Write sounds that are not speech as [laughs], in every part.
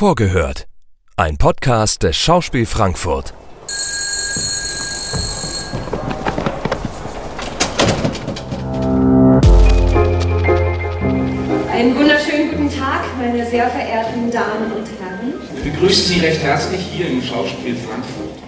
Vorgehört. Ein Podcast des Schauspiel Frankfurt. Einen wunderschönen guten Tag, meine sehr verehrten Damen und Herren. Wir begrüßen Sie recht herzlich hier im Schauspiel Frankfurt.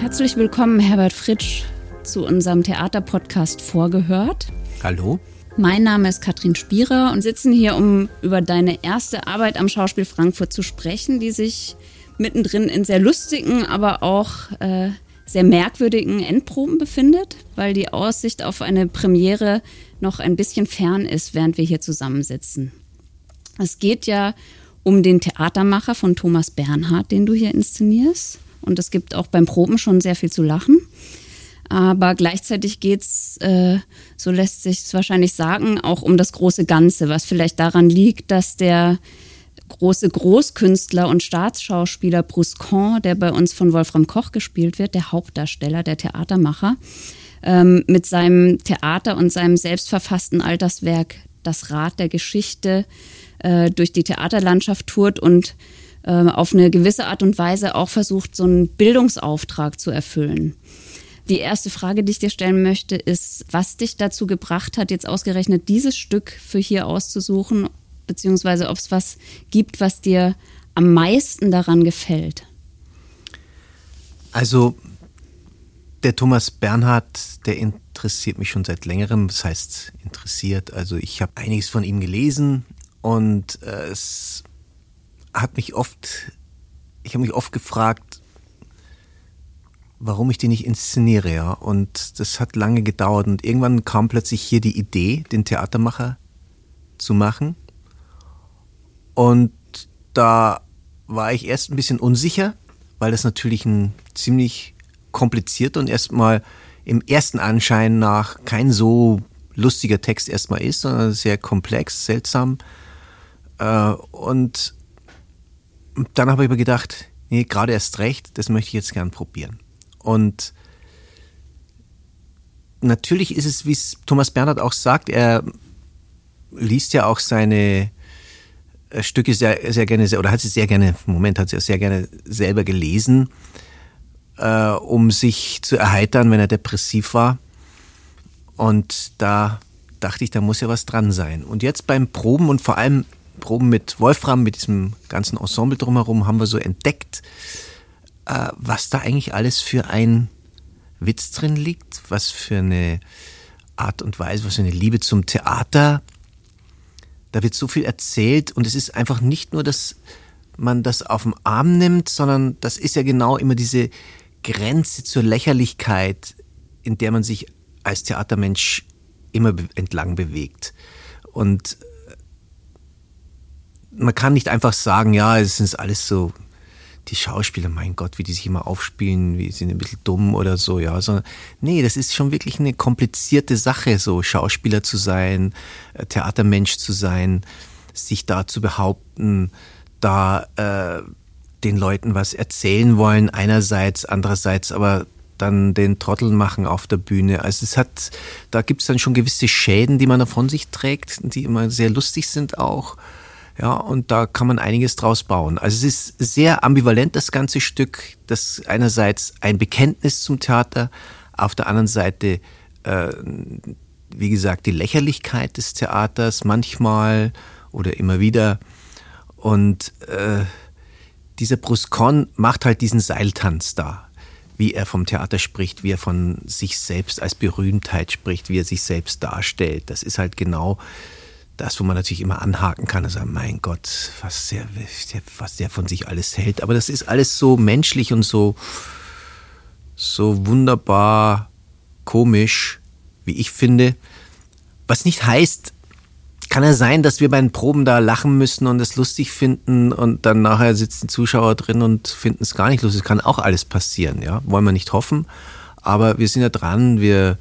Herzlich willkommen, Herbert Fritsch, zu unserem Theaterpodcast Vorgehört. Hallo. Mein Name ist Katrin Spierer und sitzen hier, um über deine erste Arbeit am Schauspiel Frankfurt zu sprechen, die sich mittendrin in sehr lustigen, aber auch äh, sehr merkwürdigen Endproben befindet, weil die Aussicht auf eine Premiere noch ein bisschen fern ist, während wir hier zusammensitzen. Es geht ja um den Theatermacher von Thomas Bernhard, den du hier inszenierst. Und es gibt auch beim Proben schon sehr viel zu lachen. Aber gleichzeitig geht's, äh, so lässt sich es wahrscheinlich sagen, auch um das große Ganze, was vielleicht daran liegt, dass der große Großkünstler und Staatsschauspieler Bruscon, der bei uns von Wolfram Koch gespielt wird, der Hauptdarsteller, der Theatermacher, ähm, mit seinem Theater und seinem selbstverfassten Alterswerk Das Rad der Geschichte äh, durch die Theaterlandschaft tourt und äh, auf eine gewisse Art und Weise auch versucht, so einen Bildungsauftrag zu erfüllen. Die erste Frage, die ich dir stellen möchte, ist, was dich dazu gebracht hat, jetzt ausgerechnet dieses Stück für hier auszusuchen, beziehungsweise ob es was gibt, was dir am meisten daran gefällt. Also der Thomas Bernhard, der interessiert mich schon seit längerem. Das heißt interessiert. Also ich habe einiges von ihm gelesen und äh, es hat mich oft, ich habe mich oft gefragt, warum ich den nicht inszeniere, ja. Und das hat lange gedauert und irgendwann kam plötzlich hier die Idee, den Theatermacher zu machen. Und da war ich erst ein bisschen unsicher, weil das natürlich ein ziemlich kompliziert und erstmal im ersten Anschein nach kein so lustiger Text erstmal ist, sondern sehr komplex, seltsam. Äh, und dann habe ich aber gedacht, nee, gerade erst recht, das möchte ich jetzt gern probieren. Und natürlich ist es, wie es Thomas Bernhard auch sagt, er liest ja auch seine äh, Stücke sehr, sehr gerne, oder hat sie sehr gerne, im Moment hat sie auch sehr gerne selber gelesen, äh, um sich zu erheitern, wenn er depressiv war. Und da dachte ich, da muss ja was dran sein. Und jetzt beim Proben und vor allem Proben mit Wolfram, mit diesem ganzen Ensemble drumherum, haben wir so entdeckt, äh, was da eigentlich alles für ein Witz drin liegt, was für eine Art und Weise, was für eine Liebe zum Theater. Da wird so viel erzählt und es ist einfach nicht nur, dass man das auf den Arm nimmt, sondern das ist ja genau immer diese Grenze zur Lächerlichkeit, in der man sich als Theatermensch immer entlang bewegt. Und man kann nicht einfach sagen, ja, es ist alles so, die Schauspieler, mein Gott, wie die sich immer aufspielen, wie sind ein bisschen dumm oder so, ja, sondern nee, das ist schon wirklich eine komplizierte Sache, so Schauspieler zu sein, äh, Theatermensch zu sein, sich da zu behaupten, da äh, den Leuten was erzählen wollen, einerseits, andererseits aber dann den Trottel machen auf der Bühne. Also es hat, da gibt es dann schon gewisse Schäden, die man davon sich trägt, die immer sehr lustig sind auch. Ja, und da kann man einiges draus bauen. Also es ist sehr ambivalent, das ganze Stück. Das einerseits ein Bekenntnis zum Theater, auf der anderen Seite, äh, wie gesagt, die Lächerlichkeit des Theaters manchmal oder immer wieder. Und äh, dieser Bruscon macht halt diesen Seiltanz da wie er vom Theater spricht, wie er von sich selbst als Berühmtheit spricht, wie er sich selbst darstellt. Das ist halt genau das, wo man natürlich immer anhaken kann und sagen, mein Gott, was der, was der von sich alles hält. Aber das ist alles so menschlich und so, so wunderbar komisch, wie ich finde. Was nicht heißt, kann ja sein, dass wir bei den Proben da lachen müssen und es lustig finden und dann nachher sitzen Zuschauer drin und finden es gar nicht lustig. Kann auch alles passieren, ja. Wollen wir nicht hoffen. Aber wir sind ja dran, wir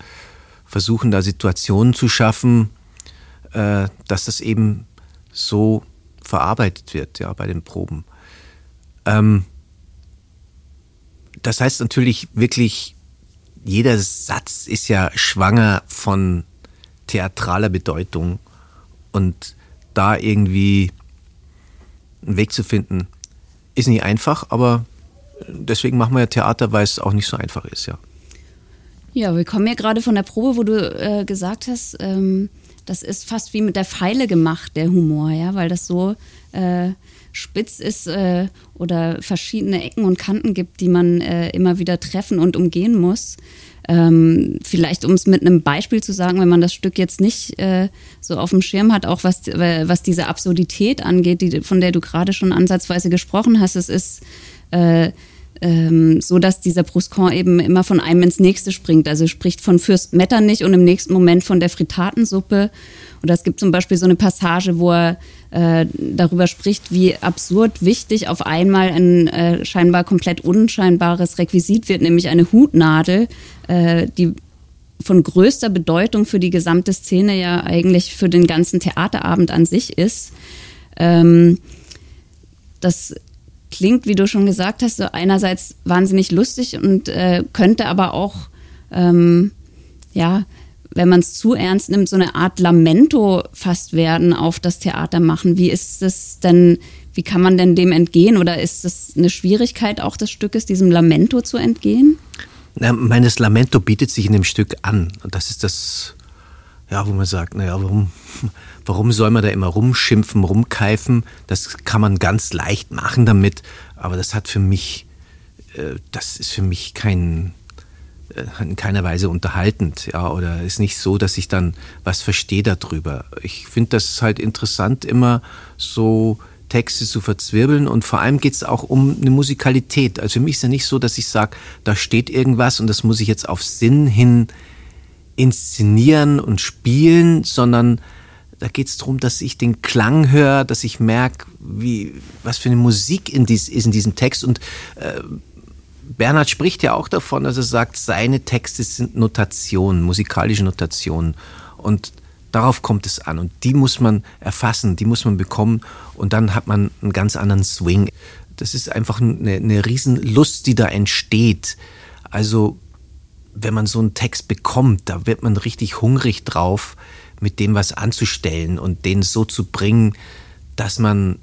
versuchen da Situationen zu schaffen, äh, dass das eben so verarbeitet wird, ja, bei den Proben. Ähm, das heißt natürlich wirklich, jeder Satz ist ja schwanger von theatraler Bedeutung Und da irgendwie einen Weg zu finden, ist nicht einfach, aber deswegen machen wir ja Theater, weil es auch nicht so einfach ist, ja. Ja, wir kommen ja gerade von der Probe, wo du äh, gesagt hast, ähm, das ist fast wie mit der Pfeile gemacht, der Humor, ja, weil das so äh, spitz ist äh, oder verschiedene Ecken und Kanten gibt, die man äh, immer wieder treffen und umgehen muss. Ähm, vielleicht, um es mit einem Beispiel zu sagen, wenn man das Stück jetzt nicht äh, so auf dem Schirm hat, auch was, äh, was diese Absurdität angeht, die, von der du gerade schon ansatzweise gesprochen hast, es ist äh, ähm, so, dass dieser Bruscon eben immer von einem ins nächste springt. Also spricht von Fürst Metternich und im nächsten Moment von der Fritatensuppe. Oder es gibt zum Beispiel so eine Passage, wo er äh, darüber spricht, wie absurd wichtig auf einmal ein äh, scheinbar komplett unscheinbares Requisit wird, nämlich eine Hutnadel, äh, die von größter Bedeutung für die gesamte Szene ja eigentlich für den ganzen Theaterabend an sich ist. Ähm, das klingt, wie du schon gesagt hast, so einerseits wahnsinnig lustig und äh, könnte aber auch, ähm, ja, wenn man es zu ernst nimmt, so eine Art Lamento fast werden auf das Theater machen. Wie ist es denn, wie kann man denn dem entgehen oder ist das eine Schwierigkeit auch des Stückes, diesem Lamento zu entgehen? Meines Lamento bietet sich in dem Stück an. Das ist das, ja, wo man sagt, naja, warum, [laughs] warum soll man da immer rumschimpfen, rumkeifen? Das kann man ganz leicht machen damit, aber das hat für mich, äh, das ist für mich kein, äh, in keiner Weise unterhaltend, ja, oder ist nicht so, dass ich dann was verstehe darüber. Ich finde das halt interessant, immer so Texte zu verzwirbeln und vor allem geht es auch um eine Musikalität. Also für mich ist ja nicht so, dass ich sage, da steht irgendwas und das muss ich jetzt auf Sinn hin inszenieren und spielen, sondern da geht es darum, dass ich den Klang höre, dass ich merke, wie, was für eine Musik in dies, ist in diesem Text. Und äh, Bernhard spricht ja auch davon, dass er sagt, seine Texte sind Notationen, musikalische Notationen. Und darauf kommt es an. Und die muss man erfassen, die muss man bekommen. Und dann hat man einen ganz anderen Swing. Das ist einfach eine, eine Riesenlust, die da entsteht. Also, wenn man so einen Text bekommt, da wird man richtig hungrig drauf, mit dem was anzustellen und den so zu bringen, dass man,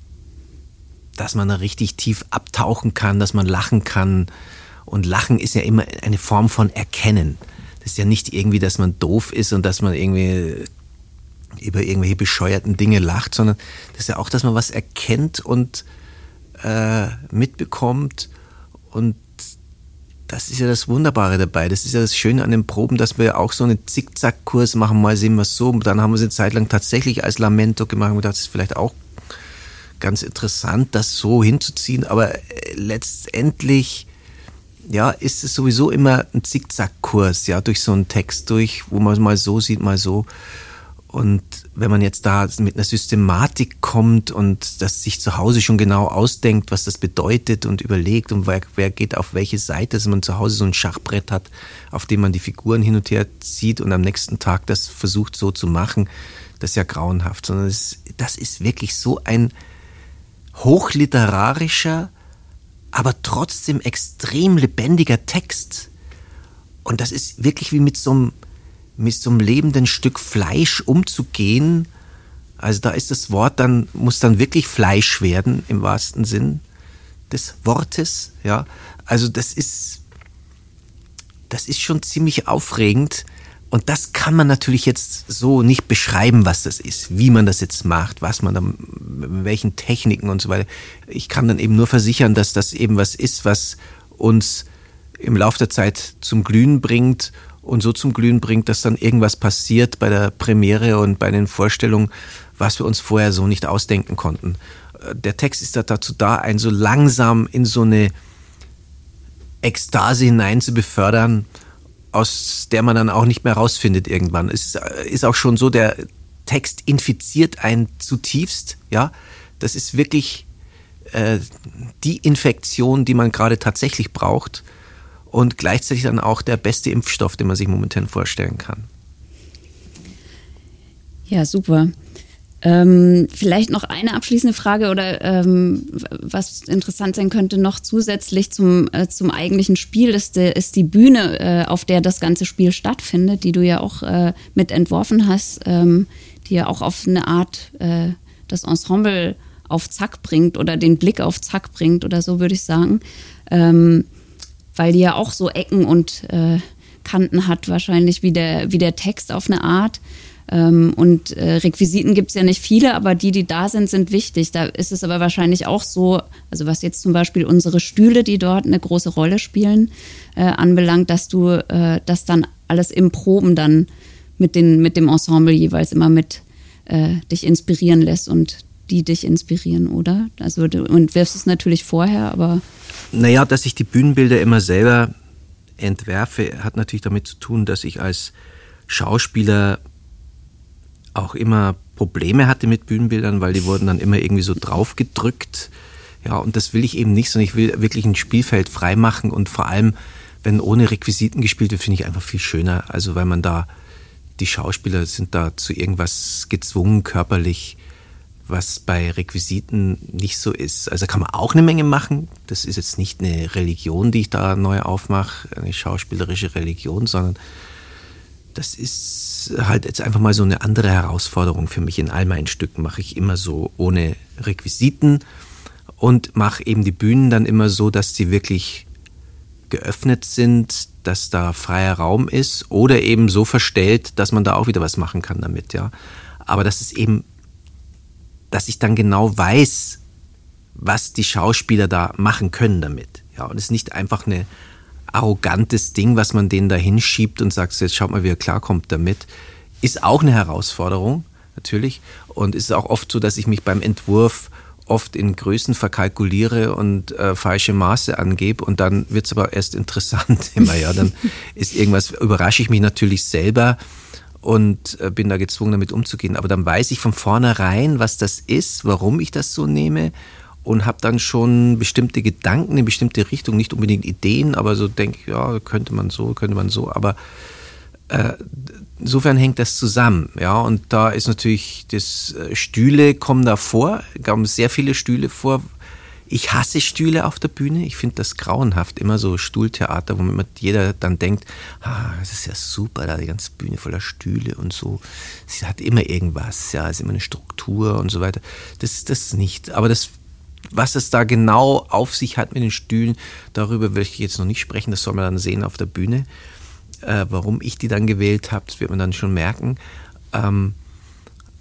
dass man da richtig tief abtauchen kann, dass man lachen kann. Und Lachen ist ja immer eine Form von Erkennen. Das ist ja nicht irgendwie, dass man doof ist und dass man irgendwie über irgendwelche bescheuerten Dinge lacht, sondern das ist ja auch, dass man was erkennt und äh, mitbekommt und das ist ja das Wunderbare dabei. Das ist ja das Schöne an den Proben, dass wir auch so einen Zickzackkurs machen. Mal sehen wir es so. Dann haben wir es eine Zeit lang tatsächlich als Lamento gemacht und gedacht, das ist vielleicht auch ganz interessant, das so hinzuziehen. Aber äh, letztendlich, ja, ist es sowieso immer ein Zickzackkurs, ja, durch so einen Text durch, wo man es mal so sieht, mal so. Und wenn man jetzt da mit einer Systematik kommt und das sich zu Hause schon genau ausdenkt, was das bedeutet und überlegt und wer, wer geht auf welche Seite, dass man zu Hause so ein Schachbrett hat, auf dem man die Figuren hin und her zieht und am nächsten Tag das versucht so zu machen, das ist ja grauenhaft, sondern das, das ist wirklich so ein hochliterarischer, aber trotzdem extrem lebendiger Text. Und das ist wirklich wie mit so einem mit so einem lebenden Stück Fleisch umzugehen. Also da ist das Wort dann, muss dann wirklich Fleisch werden im wahrsten Sinn des Wortes, ja. Also das ist, das ist schon ziemlich aufregend. Und das kann man natürlich jetzt so nicht beschreiben, was das ist, wie man das jetzt macht, was man dann, welchen Techniken und so weiter. Ich kann dann eben nur versichern, dass das eben was ist, was uns im Laufe der Zeit zum Glühen bringt und so zum Glühen bringt, dass dann irgendwas passiert bei der Premiere und bei den Vorstellungen, was wir uns vorher so nicht ausdenken konnten. Äh, der Text ist dazu da, einen so langsam in so eine Ekstase hinein zu befördern, aus der man dann auch nicht mehr rausfindet irgendwann. Es ist auch schon so, der Text infiziert einen zutiefst, ja. Das ist wirklich äh, die Infektion, die man gerade tatsächlich braucht und gleichzeitig dann auch der beste Impfstoff, den man sich momentan vorstellen kann. Ja, super. Ähm, vielleicht noch eine abschließende Frage oder ähm, was interessant sein könnte noch zusätzlich zum, äh, zum eigentlichen Spiel ist, ist die Bühne, äh, auf der das ganze Spiel stattfindet, die du ja auch äh, mit entworfen hast, ähm, die ja auch auf eine Art äh, das Ensemble auf Zack bringt oder den Blick auf Zack bringt oder so würde ich sagen, ähm, weil die ja auch so Ecken und äh, Kanten hat wahrscheinlich wie der, wie der Text auf eine Art. Ähm, und äh, Requisiten gibt es ja nicht viele, aber die, die da sind, sind wichtig. Da ist es aber wahrscheinlich auch so, also was jetzt zum Beispiel unsere Stühle, die dort eine große Rolle spielen, äh, anbelangt, dass du äh, das dann alles im Proben dann mit, den, mit dem Ensemble jeweils immer mit äh, dich inspirieren lässt und die dich inspirieren, oder? Also du entwirfst es natürlich vorher, aber. Naja, dass ich die Bühnenbilder immer selber entwerfe, hat natürlich damit zu tun, dass ich als Schauspieler auch immer Probleme hatte mit Bühnenbildern, weil die wurden dann immer irgendwie so draufgedrückt. Ja, und das will ich eben nicht, sondern ich will wirklich ein Spielfeld freimachen und vor allem, wenn ohne Requisiten gespielt wird, finde ich einfach viel schöner. Also, weil man da, die Schauspieler sind da zu irgendwas gezwungen körperlich, was bei Requisiten nicht so ist. Also kann man auch eine Menge machen. Das ist jetzt nicht eine Religion, die ich da neu aufmache, eine schauspielerische Religion, sondern das ist halt jetzt einfach mal so eine andere Herausforderung für mich. In all meinen Stücken mache ich immer so ohne Requisiten und mache eben die Bühnen dann immer so, dass sie wirklich geöffnet sind, dass da freier Raum ist oder eben so verstellt, dass man da auch wieder was machen kann damit, ja. Aber das ist eben, dass ich dann genau weiß, was die Schauspieler da machen können damit. Ja, und es ist nicht einfach eine arrogantes Ding, was man denen da hinschiebt und sagt, jetzt schaut mal, wie er klarkommt damit, ist auch eine Herausforderung, natürlich. Und es ist auch oft so, dass ich mich beim Entwurf oft in Größen verkalkuliere und äh, falsche Maße angebe und dann wird es aber erst [laughs] interessant immer, ja. Dann ist irgendwas, überrasche ich mich natürlich selber und äh, bin da gezwungen, damit umzugehen. Aber dann weiß ich von vornherein, was das ist, warum ich das so nehme und habe dann schon bestimmte Gedanken in bestimmte Richtung, nicht unbedingt Ideen, aber so denke ich, ja, könnte man so, könnte man so, aber äh, insofern hängt das zusammen, ja, und da ist natürlich, das äh, Stühle kommen da vor, kommen sehr viele Stühle vor. Ich hasse Stühle auf der Bühne, ich finde das grauenhaft, immer so Stuhltheater, wo jeder dann denkt, ah, das ist ja super, da die ganze Bühne voller Stühle und so. Sie hat immer irgendwas, ja, ist immer eine Struktur und so weiter. Das ist das nicht, aber das was es da genau auf sich hat mit den Stühlen, darüber will ich jetzt noch nicht sprechen. Das soll man dann sehen auf der Bühne. Äh, warum ich die dann gewählt habe, das wird man dann schon merken. Ähm,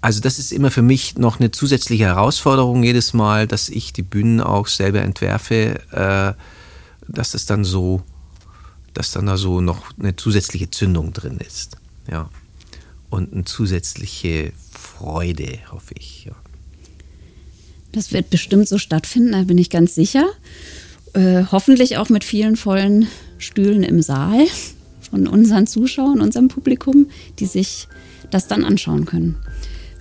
also das ist immer für mich noch eine zusätzliche Herausforderung jedes Mal, dass ich die Bühnen auch selber entwerfe, äh, dass es dann so, dass dann da so noch eine zusätzliche Zündung drin ist. Ja. Und eine zusätzliche Freude, hoffe ich. Ja. Das wird bestimmt so stattfinden, da bin ich ganz sicher. Äh, hoffentlich auch mit vielen vollen Stühlen im Saal von unseren Zuschauern, unserem Publikum, die sich das dann anschauen können.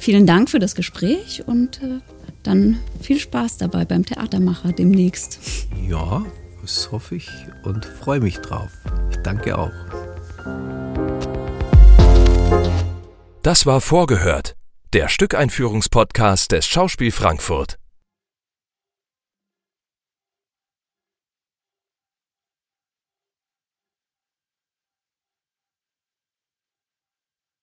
Vielen Dank für das Gespräch und äh, dann viel Spaß dabei beim Theatermacher demnächst. Ja, das hoffe ich und freue mich drauf. Ich danke auch. Das war vorgehört, der Stückeinführungspodcast des Schauspiel Frankfurt.